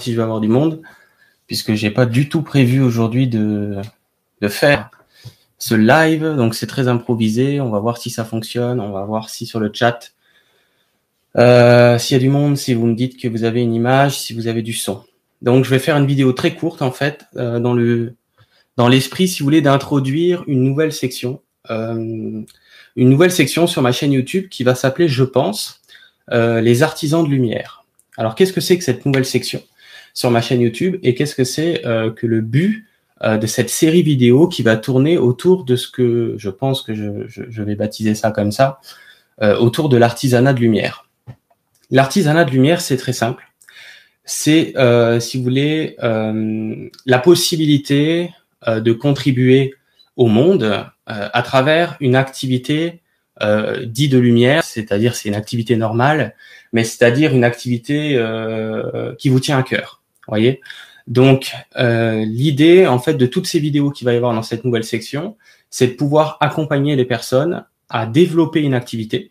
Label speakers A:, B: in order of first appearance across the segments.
A: si je vais avoir du monde, puisque j'ai pas du tout prévu aujourd'hui de, faire ce live, donc c'est très improvisé. On va voir si ça fonctionne, on va voir si sur le chat, euh, s'il y a du monde, si vous me dites que vous avez une image, si vous avez du son. Donc je vais faire une vidéo très courte en fait, euh, dans le dans l'esprit, si vous voulez, d'introduire une nouvelle section, euh, une nouvelle section sur ma chaîne YouTube qui va s'appeler, je pense, les artisans de lumière. Alors qu'est-ce que c'est que cette nouvelle section? Sur ma chaîne YouTube et qu'est-ce que c'est que le but euh, de cette série vidéo qui va tourner autour de ce que je pense que je, vais baptiser ça comme ça, euh, autour de l'artisanat de lumière. L'artisanat de lumière, c'est très simple. C'est, euh, si vous voulez, la possibilité de contribuer au monde à travers une activité dite de lumière, c'est-à-dire c'est une activité normale, mais c'est-à-dire une activité qui vous tient à cœur. Voyez, donc, euh, l'idée, en fait, de toutes ces vidéos qu'il va y avoir dans cette nouvelle section, c'est de pouvoir accompagner les personnes à développer une activité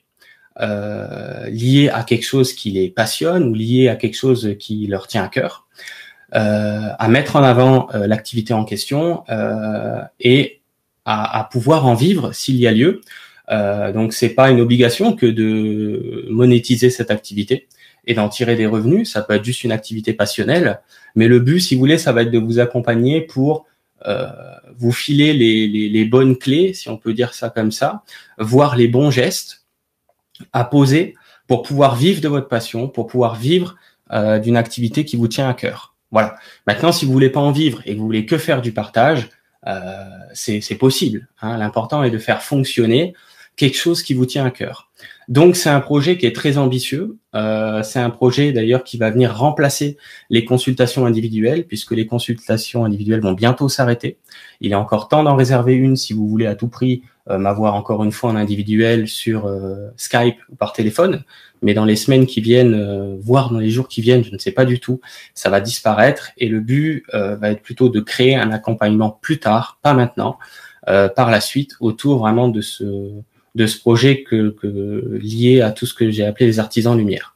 A: euh, liée à quelque chose qui les passionne ou liée à quelque chose qui leur tient à cœur, euh, à mettre en avant l'activité en question et à, à, pouvoir en vivre s'il y a lieu. Donc, c'est pas une obligation que de monétiser cette activité et d'en tirer des revenus. Ça peut être juste une activité passionnelle, mais le but, si vous voulez, ça va être de vous accompagner pour euh, vous filer les, les, les, bonnes clés, si on peut dire ça comme ça, voir les bons gestes à poser pour pouvoir vivre de votre passion, pour pouvoir vivre euh, d'une activité qui vous tient à cœur. Voilà. Maintenant, si vous voulez pas en vivre et que vous voulez que faire du partage, euh, c'est possible. Hein. L'important est de faire fonctionner quelque chose qui vous tient à cœur. Donc c'est un projet qui est très ambitieux. Euh, c'est un projet d'ailleurs qui va venir remplacer les consultations individuelles, puisque les consultations individuelles vont bientôt s'arrêter. Il est encore temps d'en réserver une si vous voulez à tout prix euh, m'avoir encore une fois en individuel sur euh, Skype ou par téléphone. Mais dans les semaines qui viennent, voire dans les jours qui viennent, je ne sais pas du tout, ça va disparaître. Et le but va être plutôt de créer un accompagnement plus tard, pas maintenant, par la suite, autour vraiment de ce de ce projet que, lié à tout ce que j'ai appelé les artisans lumière.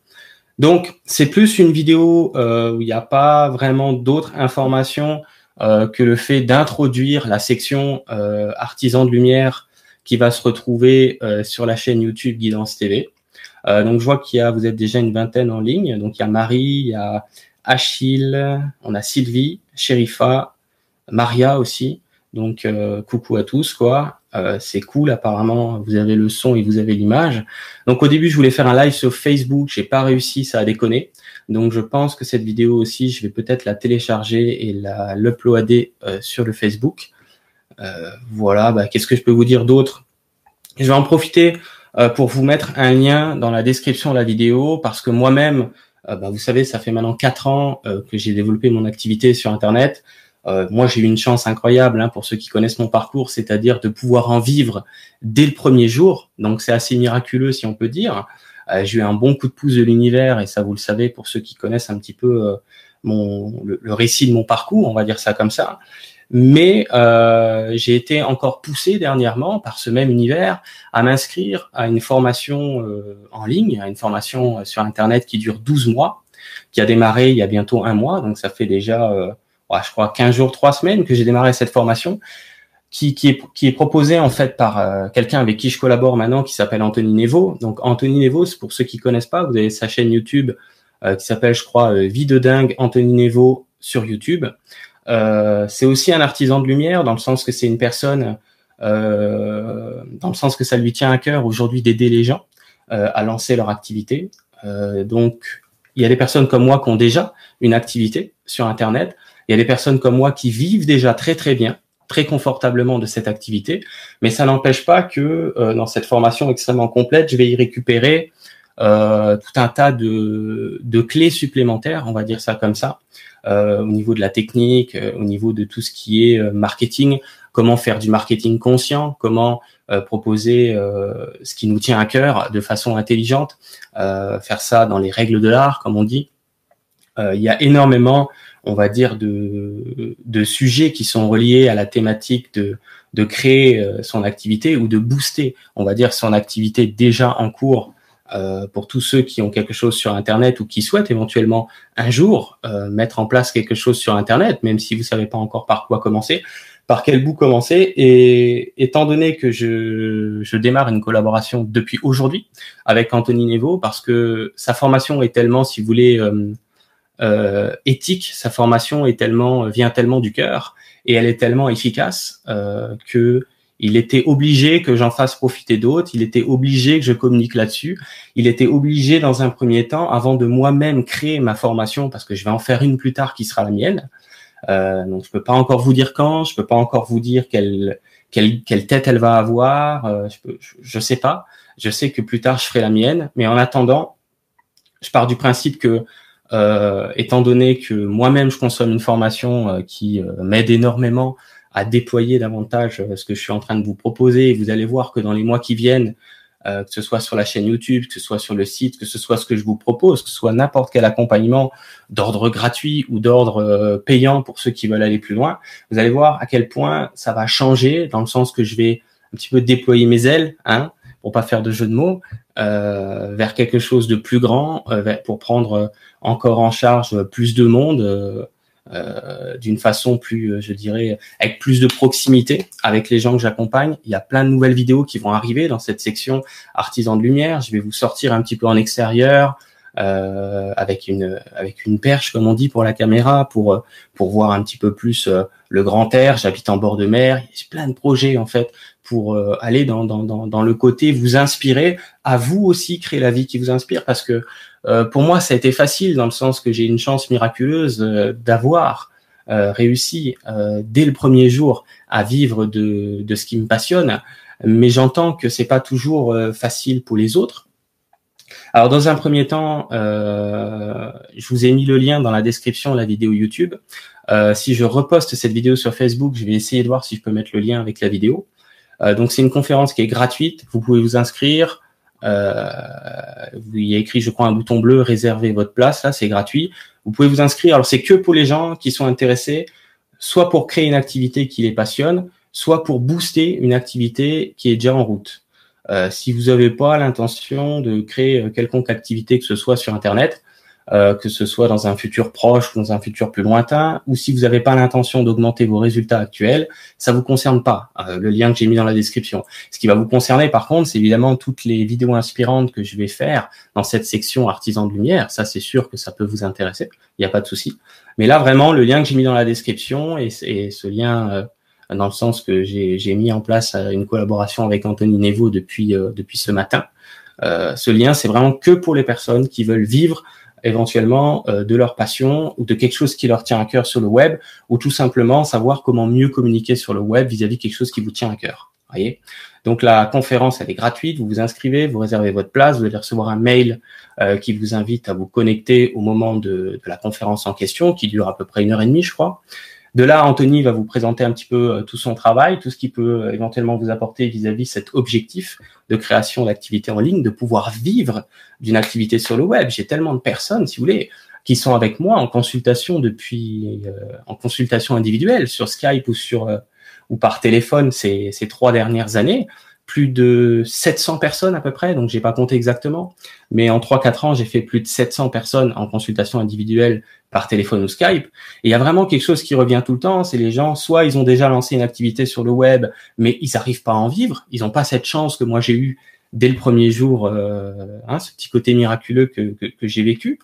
A: Donc c'est plus une vidéo euh, où il n'y a pas vraiment d'autres informations euh, que le fait d'introduire la section euh, artisans de lumière qui va se retrouver euh, sur la chaîne YouTube Guidance TV. Donc je vois qu'il y a, vous êtes déjà une vingtaine en ligne. Donc il y a Marie, il y a Achille, on a Sylvie, Sherifa, Maria aussi. Donc euh, coucou à tous quoi. Euh, c'est cool apparemment. Vous avez le son et vous avez l'image. Donc au début je voulais faire un live sur Facebook, j'ai pas réussi, ça a déconné. Donc je pense que cette vidéo aussi, je vais peut-être la télécharger et la l'uploader euh, sur le Facebook. voilà. Bah, Qu'est-ce que je peux vous dire d'autre? Je vais en profiter pour vous mettre un lien dans la description de la vidéo parce que moi-même, bah, vous savez, ça fait maintenant quatre ans que j'ai développé mon activité sur Internet. Euh, moi, j'ai eu une chance incroyable hein, pour ceux qui connaissent mon parcours, c'est-à-dire de pouvoir en vivre dès le premier jour. Donc, c'est assez miraculeux, si on peut dire. Euh, j'ai eu un bon coup de pouce de l'univers, et ça, vous le savez, pour ceux qui connaissent un petit peu euh, mon le, récit de mon parcours, on va dire ça comme ça. Mais j'ai été encore poussé dernièrement par ce même univers à m'inscrire à une formation en ligne, à une formation sur Internet qui dure 12 mois, qui a démarré il y a bientôt un mois, donc ça fait déjà je crois 15 jours, 3 semaines que j'ai démarré cette formation qui, qui, est, qui est proposée en fait par euh, quelqu'un avec qui je collabore maintenant qui s'appelle Anthony Nevo. Donc Anthony Nevo, pour ceux qui connaissent pas, vous avez sa chaîne YouTube euh, qui s'appelle, je crois, euh, Vie de dingue Anthony Nevo sur YouTube. c'est aussi un artisan de lumière dans le sens que c'est une personne, dans le sens que ça lui tient à cœur aujourd'hui d'aider les gens à lancer leur activité. donc il y a des personnes comme moi qui ont déjà une activité sur Internet. Il y a des personnes comme moi qui vivent déjà très très bien, très confortablement de cette activité, mais ça n'empêche pas que euh, dans cette formation extrêmement complète, je vais y récupérer euh, tout un tas de, de, clés supplémentaires, on va dire ça comme ça, euh, au niveau de la technique, euh, au niveau de tout ce qui est euh, marketing, comment faire du marketing conscient, comment euh, proposer ce qui nous tient à cœur de façon intelligente, faire ça dans les règles de l'art, comme on dit. il y a énormément on va dire, de, de sujets qui sont reliés à la thématique de, de créer euh, son activité ou de booster, on va dire, son activité déjà en cours euh, pour tous ceux qui ont quelque chose sur Internet ou qui souhaitent éventuellement un jour euh, mettre en place quelque chose sur Internet, même si vous savez pas encore par quoi commencer, par quel bout commencer. Et étant donné que je, je démarre une collaboration depuis aujourd'hui avec Anthony Nevo, parce que sa formation est tellement, si vous voulez, euh éthique, sa formation est tellement vient tellement du cœur et elle est tellement efficace euh, que il était obligé que j'en fasse profiter d'autres, il était obligé que je communique là-dessus, il était obligé dans un premier temps, avant de moi-même créer ma formation, parce que je vais en faire une plus tard qui sera la mienne. Euh, donc je peux pas encore vous dire quand, je peux pas encore vous dire quelle quelle, quelle tête elle va avoir, euh, je, peux, je, sais pas. Je sais que plus tard je ferai la mienne, mais en attendant, je pars du principe que euh, étant donné que moi-même je consomme une formation euh, qui euh, m'aide énormément à déployer davantage euh, ce que je suis en train de vous proposer. Vous allez voir que dans les mois qui viennent, que ce soit sur la chaîne YouTube, que ce soit sur le site, que ce soit ce que je vous propose, que ce soit n'importe quel accompagnement d'ordre gratuit ou d'ordre payant pour ceux qui veulent aller plus loin, vous allez voir à quel point ça va changer dans le sens que je vais un petit peu déployer mes ailes, hein, pour pas faire de jeu de mots, euh, vers quelque chose de plus grand, pour prendre encore en charge plus de monde euh, d'une façon plus, euh, je dirais, avec plus de proximité avec les gens que j'accompagne. Il y a plein de nouvelles vidéos qui vont arriver dans cette section artisans de lumière. Je vais vous sortir un petit peu en extérieur. Euh, avec une avec une perche comme on dit pour la caméra pour pour voir un petit peu plus euh, le grand air j'habite en bord de mer il y a plein de projets en fait pour aller dans, dans, dans, dans le côté vous inspirer à vous aussi créer la vie qui vous inspire parce que euh, pour moi, ça a été facile dans le sens que j'ai une chance miraculeuse euh, d'avoir euh, réussi dès le premier jour à vivre de, de ce qui me passionne. Mais j'entends que c'est pas toujours facile pour les autres. Alors dans un premier temps, je vous ai mis le lien dans la description de la vidéo YouTube. si je reposte cette vidéo sur Facebook, je vais essayer de voir si je peux mettre le lien avec la vidéo. Donc c'est une conférence qui est gratuite. Vous pouvez vous inscrire. Euh, il y a écrit, je crois, un bouton bleu, réserver votre place. Là, c'est gratuit. Vous pouvez vous inscrire. Alors, c'est que pour les gens qui sont intéressés, soit pour créer une activité qui les passionne, soit pour booster une activité qui est déjà en route. Euh, si vous n'avez pas l'intention de créer euh, quelconque activité que ce soit sur Internet, euh, que ce soit dans un futur proche ou dans un futur plus lointain, ou si vous n'avez pas l'intention d'augmenter vos résultats actuels, ça vous concerne pas. Euh, le lien que j'ai mis dans la description. Ce qui va vous concerner, par contre, c'est évidemment toutes les vidéos inspirantes que je vais faire dans cette section artisan de lumière. Ça, c'est sûr que ça peut vous intéresser. Il n'y a pas de souci. Mais là, vraiment, le lien que j'ai mis dans la description et, ce lien euh, dans le sens que j'ai mis en place une collaboration avec Anthony Nevo depuis depuis ce matin. ce lien, c'est vraiment que pour les personnes qui veulent vivre éventuellement euh, de leur passion ou de quelque chose qui leur tient à cœur sur le web ou tout simplement savoir comment mieux communiquer sur le web vis-à-vis quelque chose qui vous tient à cœur. Voyez? Donc la conférence elle est gratuite, vous vous inscrivez, vous réservez votre place, vous allez recevoir un mail euh, qui vous invite à vous connecter au moment de, de, la conférence en question qui dure à peu près une heure et demie je crois. De là, Anthony va vous présenter un petit peu euh, tout son travail, tout ce qui peut euh, éventuellement vous apporter vis-à-vis cet objectif de création d'activité en ligne, de pouvoir vivre d'une activité sur le web. J'ai tellement de personnes, si vous voulez, qui sont avec moi en consultation depuis, euh, en consultation individuelle sur Skype ou par téléphone ces trois dernières années, plus de 700 personnes à peu près, donc j'ai pas compté exactement, mais en 3-4 ans, j'ai fait plus de 700 personnes en consultation individuelle par téléphone ou Skype. Et il y a vraiment quelque chose qui revient tout le temps, c'est les gens, soit ils ont déjà lancé une activité sur le web, mais ils n'arrivent pas à en vivre, ils n'ont pas cette chance que moi j'ai eu dès le premier jour, euh, hein, ce petit côté miraculeux que, que, que j'ai vécu.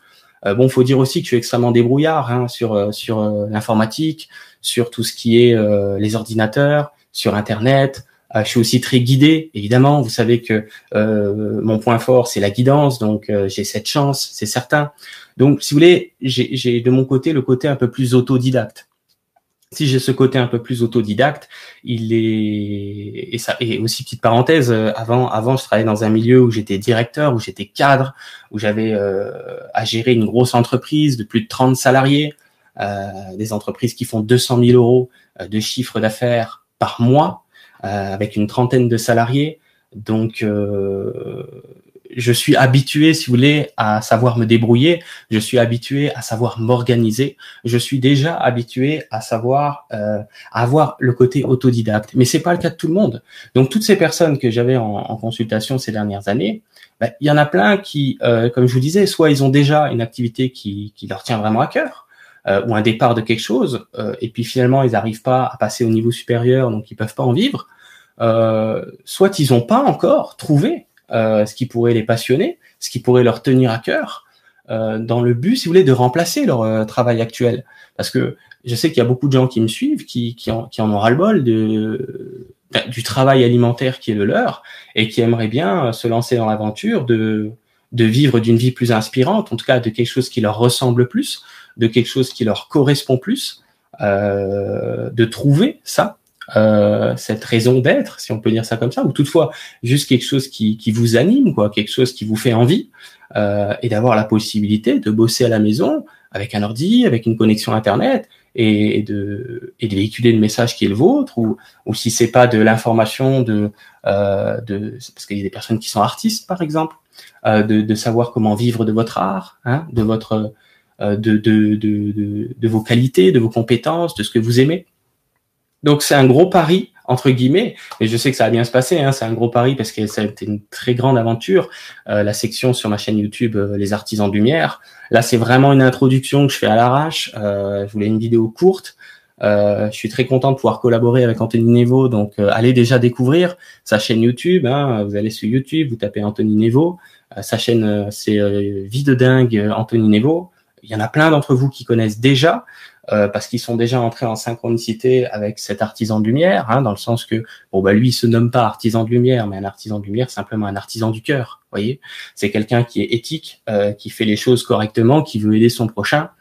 A: Euh, bon, faut dire aussi que je suis extrêmement débrouillard hein, sur euh, sur euh, l'informatique, sur tout ce qui est les ordinateurs, sur Internet, je suis aussi très guidé, évidemment. Vous savez que euh, mon point fort, c'est la guidance, donc euh, j'ai cette chance, c'est certain. Donc, si vous voulez, j'ai de mon côté le côté un peu plus autodidacte. Si j'ai ce côté un peu plus autodidacte, il est et ça et aussi petite parenthèse. Avant, avant, je travaillais dans un milieu où j'étais directeur, où j'étais cadre, où j'avais à gérer une grosse entreprise de plus de 30 salariés, des entreprises qui font 200 000 euros de chiffre d'affaires par mois. Euh, avec une trentaine de salariés. Donc, euh, je suis habitué, si vous voulez, à savoir me débrouiller. Je suis habitué à savoir m'organiser. Je suis déjà habitué à savoir euh, avoir le côté autodidacte. Mais c'est pas le cas de tout le monde. Donc toutes ces personnes que j'avais en, consultation ces dernières années, ben, il y en a plein qui, comme je vous disais, soit ils ont déjà une activité qui, qui leur tient vraiment à cœur, euh, ou un départ de quelque chose, euh, et puis finalement ils n'arrivent pas à passer au niveau supérieur, donc ils peuvent pas en vivre. Euh, soit ils n'ont pas encore trouvé euh, ce qui pourrait les passionner, ce qui pourrait leur tenir à cœur, euh, dans le but, si vous voulez, de remplacer leur travail actuel. Parce que je sais qu'il y a beaucoup de gens qui me suivent, qui, qui, en, qui en ont ras-le-bol de, du travail alimentaire qui est le leur, et qui aimeraient bien se lancer dans l'aventure de, de vivre d'une vie plus inspirante, en tout cas de quelque chose qui leur ressemble plus, de quelque chose qui leur correspond plus, euh, de trouver ça euh, cette raison d'être, si on peut dire ça comme ça, ou toutefois juste quelque chose qui, qui vous anime, quoi, quelque chose qui vous fait envie, euh, et d'avoir la possibilité de bosser à la maison avec un ordi, avec une connexion internet, et, de, et de véhiculer le message qui est le vôtre, ou, ou si c'est pas de l'information de, euh, de parce qu'il y a des personnes qui sont artistes par exemple, euh, de, de savoir comment vivre de votre art, hein, de votre de, de, de, de vos qualités, de vos compétences, de ce que vous aimez. Donc c'est un gros pari entre guillemets, mais je sais que ça va bien se passer. Hein, c'est un gros pari parce que ça a été une très grande aventure. Euh, la section sur ma chaîne YouTube, euh, les artisans de lumière. Là, c'est vraiment une introduction que je fais à l'arrache. Euh, je voulais une vidéo courte. Euh, je suis très content de pouvoir collaborer avec Anthony Nevo. Donc, allez déjà découvrir sa chaîne YouTube. Hein, vous allez sur YouTube, vous tapez Anthony Nevo. sa chaîne, c'est Vie de dingue Anthony Nevo. Il y en a plein d'entre vous qui connaissent déjà. Euh, parce qu'ils sont déjà entrés en synchronicité avec cet artisan de lumière, hein, dans le sens que bon bah lui il se nomme pas artisan de lumière, mais un artisan de lumière simplement un artisan du cœur. Voyez, c'est quelqu'un qui est éthique, euh, qui fait les choses correctement, qui veut aider son prochain.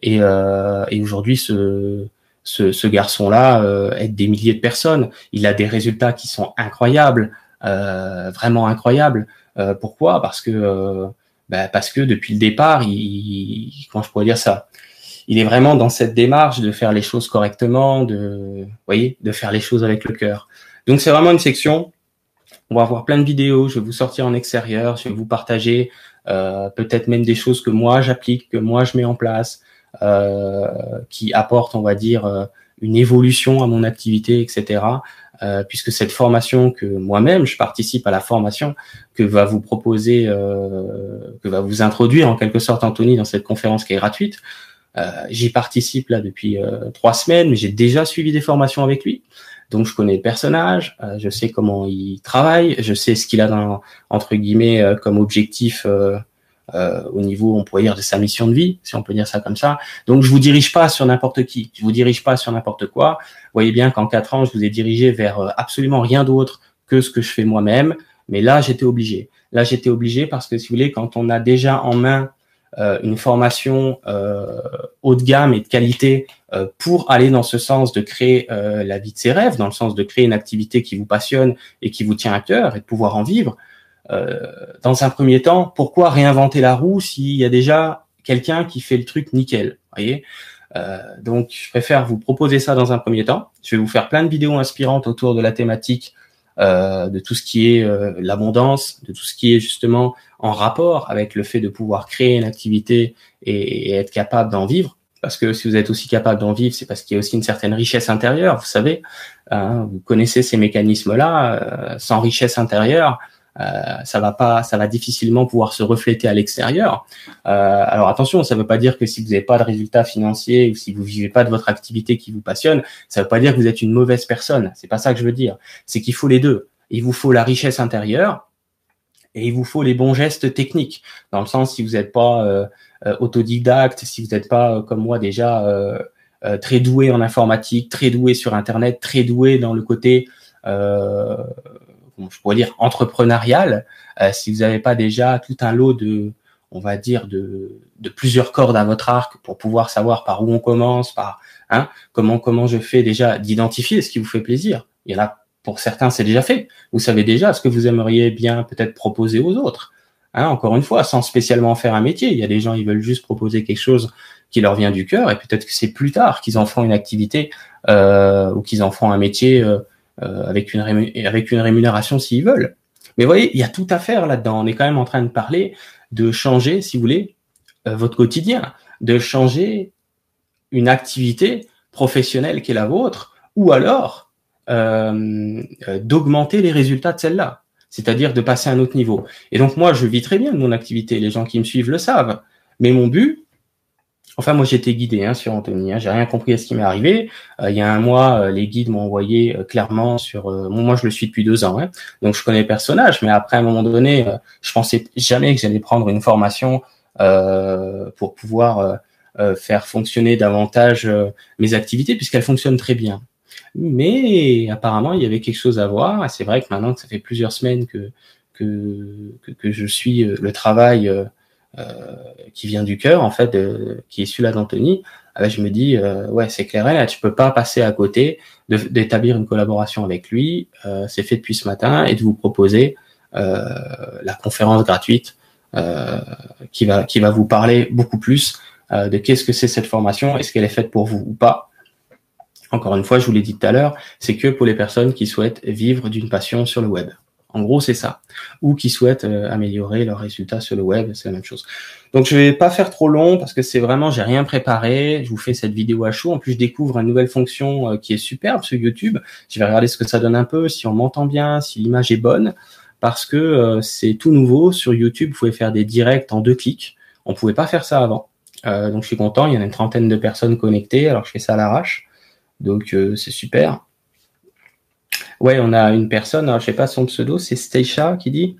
A: Et, euh, aujourd'hui ce ce, ce garçon-là aide des milliers de personnes. Il a des résultats qui sont incroyables, vraiment incroyables. pourquoi? Parce que bah, parce que depuis le départ, il, il, comment je pourrais dire ça? Il est vraiment dans cette démarche de faire les choses correctement, de, voyez, de faire les choses avec le cœur. Donc c'est vraiment une section. On va avoir plein de vidéos. Je vais vous sortir en extérieur. Je vais vous partager euh, peut-être même des choses que moi j'applique, que moi je mets en place, euh, qui apportent, on va dire, euh, une évolution à mon activité, etc. Euh, puisque cette formation que moi-même je participe à la formation que va vous proposer, euh, que va vous introduire en quelque sorte Anthony dans cette conférence qui est gratuite. Euh, j'y participe là depuis euh, trois semaines, mais j'ai déjà suivi des formations avec lui. Donc je connais le personnage, euh, je sais comment il travaille, je sais ce qu'il a dans, entre guillemets comme objectif au niveau, on pourrait dire, de sa mission de vie, si on peut dire ça comme ça. Donc je vous dirige pas sur n'importe qui, je vous dirige pas sur n'importe quoi. Vous voyez bien qu'en quatre ans, je vous ai dirigé vers absolument rien d'autre que ce que je fais moi-même. Mais là, j'étais obligé. Là, j'étais obligé parce que si vous voulez, quand on a déjà en main euh, une formation euh, haut de gamme et de qualité euh, pour aller dans ce sens de créer la vie de ses rêves, dans le sens de créer une activité qui vous passionne et qui vous tient à cœur et de pouvoir en vivre. Dans un premier temps, pourquoi réinventer la roue s'il y a déjà quelqu'un qui fait le truc nickel, voyez? Donc, je préfère vous proposer ça dans un premier temps. Je vais vous faire plein de vidéos inspirantes autour de la thématique euh, de tout ce qui est euh, l'abondance, de tout ce qui est justement en rapport avec le fait de pouvoir créer une activité et, être capable d'en vivre. Parce que si vous êtes aussi capable d'en vivre, c'est parce qu'il y a aussi une certaine richesse intérieure. Vous savez, hein, vous connaissez ces mécanismes-là. Euh, sans richesse intérieure, euh, ça va pas, ça va difficilement pouvoir se refléter à l'extérieur. Euh, alors attention, ça ne veut pas dire que si vous n'avez pas de résultats financiers ou si vous vivez pas de votre activité qui vous passionne, ça ne veut pas dire que vous êtes une mauvaise personne. C'est pas ça que je veux dire. C'est qu'il faut les deux. Il vous faut la richesse intérieure et il vous faut les bons gestes techniques. Dans le sens, si vous n'êtes pas euh, euh, autodidacte, si vous n'êtes pas comme moi déjà très doué en informatique, très doué sur Internet, très doué dans le côté je pourrais dire entrepreneurial, euh, si vous n'avez pas déjà tout un lot de, on va dire de, de plusieurs cordes à votre arc pour pouvoir savoir par où on commence, par hein, comment comment je fais déjà d'identifier ce qui vous fait plaisir. Il y en a pour certains c'est déjà fait. Vous savez déjà ce que vous aimeriez bien peut-être proposer aux autres. Hein, encore une fois, sans spécialement faire un métier. Il y a des gens, ils veulent juste proposer quelque chose qui leur vient du cœur, et peut-être que c'est plus tard qu'ils en font une activité euh, ou qu'ils en font un métier euh, avec, une avec une rémunération s'ils veulent. Mais vous voyez, il y a tout à faire là-dedans. On est quand même en train de parler de changer, si vous voulez, euh, votre quotidien, de changer une activité professionnelle qui est la vôtre, ou alors euh, euh, d'augmenter les résultats de celle-là, c'est-à-dire de passer à un autre niveau. Et donc moi, je vis très bien de mon activité, les gens qui me suivent le savent, mais mon but, Enfin, moi, été guidé hein, sur Anthony. Hein, j'ai rien compris à ce qui m'est arrivé. Euh, il y a un mois, euh, les guides m'ont envoyé euh, clairement sur. moi, je le suis depuis deux ans, hein, donc je connais le personnage. Mais après, à un moment donné, je pensais jamais que j'allais prendre une formation pour pouvoir faire fonctionner davantage mes activités, puisqu'elles fonctionnent très bien. Mais apparemment, il y avait quelque chose à voir. C'est vrai que maintenant que ça fait plusieurs semaines que que, que, que je suis le travail euh, qui vient du cœur, en fait, qui est celui-là d'Anthony, ah ben, je me dis, euh, ouais, c'est clair, là, tu peux pas passer à côté d'établir une collaboration avec lui. Euh, c'est fait depuis ce matin et de vous proposer la conférence gratuite qui va qui va vous parler beaucoup plus de qu'est-ce que c'est cette formation, est-ce qu'elle est faite pour vous ou pas. Encore une fois, je vous l'ai dit tout à l'heure, c'est que pour les personnes qui souhaitent vivre d'une passion sur le web. En gros, c'est ça. Ou qui souhaitent euh, améliorer leurs résultats sur le web, c'est la même chose. Donc, je vais pas faire trop long parce que c'est vraiment, j'ai rien préparé. Je vous fais cette vidéo à chaud. En plus, je découvre une nouvelle fonction euh, qui est superbe sur YouTube. Je vais regarder ce que ça donne un peu, si on m'entend bien, si l'image est bonne, parce que euh, c'est tout nouveau sur YouTube. Vous pouvez faire des directs en deux clics. On pouvait pas faire ça avant. donc, je suis content. Il y en a une trentaine de personnes connectées. Alors, je fais ça à l'arrache. Donc, c'est super. Ouais, on a une personne, alors, je sais pas son pseudo, c'est Steisha qui dit,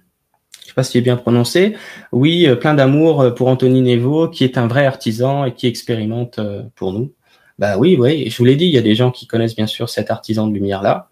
A: je sais pas si est bien prononcé, oui, euh, plein d'amour euh, pour Anthony Nevo, qui est un vrai artisan et qui expérimente euh, pour nous. Bah oui, oui, je vous l'ai dit, il y a des gens qui connaissent bien sûr cet artisan de lumière là,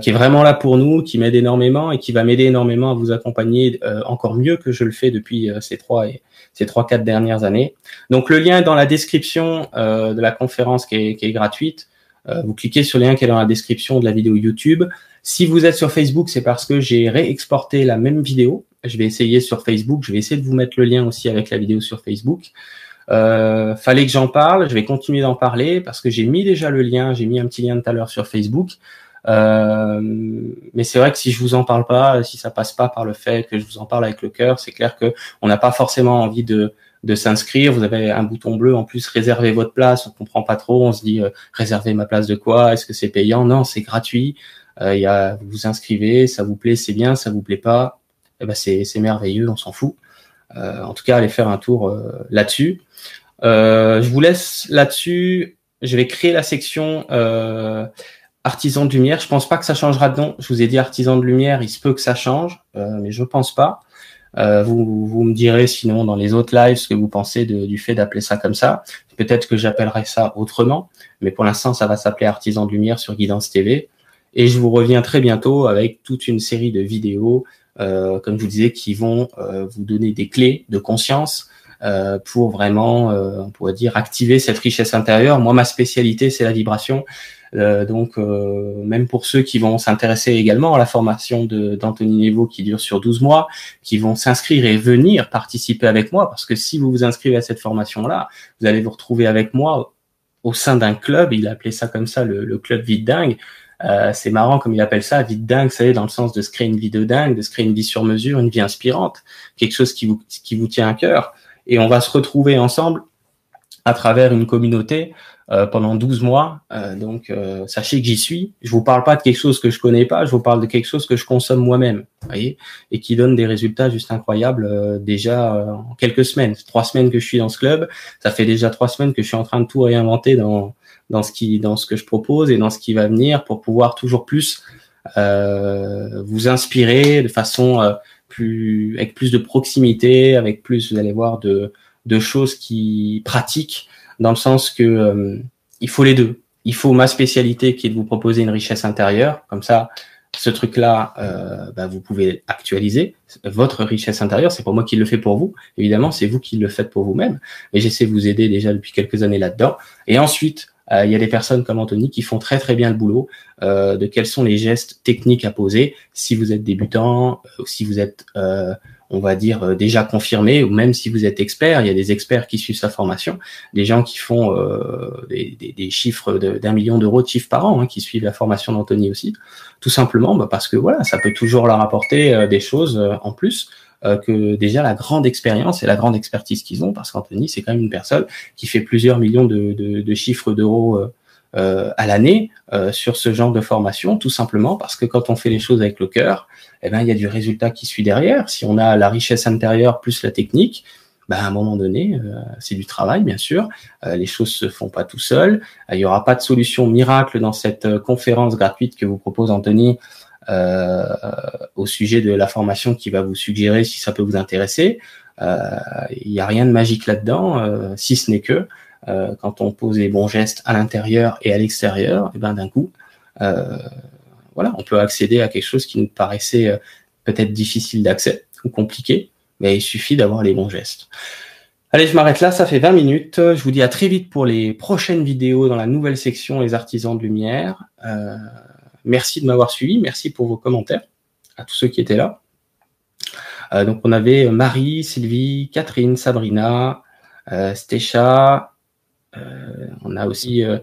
A: qui est vraiment là pour nous, qui m'aide énormément et qui va m'aider énormément à vous accompagner encore mieux que je le fais depuis ces trois et ces trois quatre dernières années. Donc le lien est dans la description de la conférence qui est gratuite. Euh, vous cliquez sur le lien qui est dans la description de la vidéo YouTube. Si vous êtes sur Facebook, c'est parce que j'ai réexporté la même vidéo. Je vais essayer sur Facebook. Je vais essayer de vous mettre le lien aussi avec la vidéo sur Facebook. Euh, fallait que j'en parle. Je vais continuer d'en parler parce que j'ai mis déjà le lien. J'ai mis un petit lien tout à l'heure sur Facebook. Euh, mais c'est vrai que si je vous en parle pas, si ça passe pas par le fait que je vous en parle avec le cœur, c'est clair que on n'a pas forcément envie de de s'inscrire. Vous avez un bouton bleu en plus, réservez votre place. On comprend pas trop. On se dit, euh, réserver ma place de quoi? Est-ce que c'est payant? Non, c'est gratuit. Euh, y a, vous vous inscrivez, ça vous plaît, c'est bien. Ça vous plaît pas, eh ben c'est, c'est merveilleux, on s'en fout. Euh, en tout cas, allez faire un tour euh, là-dessus. je vous laisse là-dessus. Je vais créer la section artisan de lumière. Je pense pas que ça changera de nom. Je vous ai dit artisan de lumière. Il se peut que ça change, mais je pense pas. Euh, vous, vous me direz sinon dans les autres lives ce que vous pensez du fait d'appeler ça comme ça. Peut-être que j'appellerai ça autrement, mais pour l'instant, ça va s'appeler Artisan de Lumière sur Guidance TV. Et je vous reviens très bientôt avec toute une série de vidéos, euh, comme je vous disais, qui vont euh, vous donner des clés de conscience euh, pour vraiment, euh, on pourrait dire, activer cette richesse intérieure. Moi, ma spécialité, c'est la vibration. Euh, donc, euh, même pour ceux qui vont s'intéresser également à la formation d'Anthony Nevo qui dure sur 12 mois, qui vont s'inscrire et venir participer avec moi, parce que si vous vous inscrivez à cette formation-là, vous allez vous retrouver avec moi au sein d'un club, il a appelé ça comme ça, le, le club vide dingue. Euh, c'est marrant comme il appelle ça, vide dingue, savez, dans le sens de se créer une vie de dingue, de se créer une vie sur mesure, une vie inspirante, quelque chose qui vous, qui vous tient à cœur. Et on va se retrouver ensemble à travers une communauté euh, pendant 12 mois. Euh, donc, euh, sachez que j'y suis. Je vous parle pas de quelque chose que je connais pas, je vous parle de quelque chose que je consomme moi-même, voyez, et qui donne des résultats juste incroyables déjà en quelques semaines. Trois semaines que je suis dans ce club, ça fait déjà trois semaines que je suis en train de tout réinventer dans dans ce qui dans ce que je propose et dans ce qui va venir pour pouvoir toujours plus vous inspirer de façon avec plus de proximité, avec plus, vous allez voir, de choses qui pratiquent dans le sens que euh, il faut les deux. Il faut ma spécialité qui est de vous proposer une richesse intérieure, comme ça, ce truc-là, euh, bah, vous pouvez actualiser votre richesse intérieure. C'est pas moi qui le fais pour vous, évidemment, c'est vous qui le faites pour vous-même. Et j'essaie de vous aider déjà depuis quelques années là-dedans. Et ensuite, euh, il y a des personnes comme Anthony qui font très très bien le boulot. Euh, de quels sont les gestes techniques à poser si vous êtes débutant, ou si vous êtes on va dire euh, déjà confirmés, ou même si vous êtes expert, il y a des experts qui suivent sa formation, des gens qui font euh, des, chiffres d'un million d'euros de chiffres par an, hein, qui suivent la formation d'Anthony aussi, tout simplement bah, parce que voilà, ça peut toujours leur apporter des choses en plus que déjà la grande expérience et la grande expertise qu'ils ont, parce qu'Anthony c'est quand même une personne qui fait plusieurs millions de, de chiffres d'euros euh, à l'année euh, sur ce genre de formation, tout simplement parce que quand on fait les choses avec le cœur, eh ben il y a du résultat qui suit derrière. Si on a la richesse intérieure plus la technique, ben, à un moment donné, euh, c'est du travail, bien sûr. les choses se font pas tout seul. Il y aura pas de solution miracle dans cette conférence gratuite que vous propose Anthony au sujet de la formation qui va vous suggérer si ça peut vous intéresser. Il n'y a rien de magique là-dedans, si ce n'est que euh, quand on pose les bons gestes à l'intérieur et à l'extérieur, et eh ben d'un coup, euh, voilà, on peut accéder à quelque chose qui nous paraissait euh, peut-être difficile d'accès ou compliqué, mais il suffit d'avoir les bons gestes. Allez, je m'arrête là, ça fait 20 minutes. Je vous dis à très vite pour les prochaines vidéos dans la nouvelle section Les artisans de lumière. Euh, merci de m'avoir suivi, merci pour vos commentaires, à tous ceux qui étaient là. Euh, donc on avait Marie, Sylvie, Catherine, Sabrina, euh, Stécha, euh, on a aussi euh,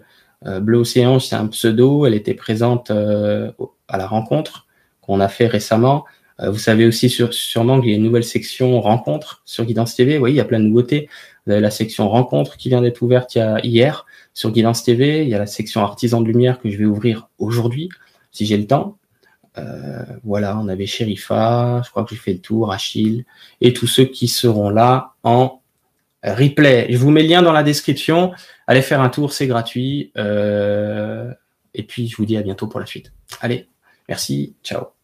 A: euh, Bleu Océan, c'est un pseudo. Elle était présente à la rencontre qu'on a fait récemment. vous savez aussi sur, sûrement qu'il y a une nouvelle section rencontre sur Guidance TV. Oui, il y a plein de nouveautés. Vous avez la section rencontre qui vient d'être ouverte hier sur Guidance TV. Il y a la section artisan de lumière que je vais ouvrir aujourd'hui, si j'ai le temps. voilà, on avait Sherifa, je crois que j'ai fait le tour, Achille, et tous ceux qui seront là en replay. Je vous mets le lien dans la description. Allez faire un tour, c'est gratuit. Euh, et puis, je vous dis à bientôt pour la suite. Allez, merci, ciao.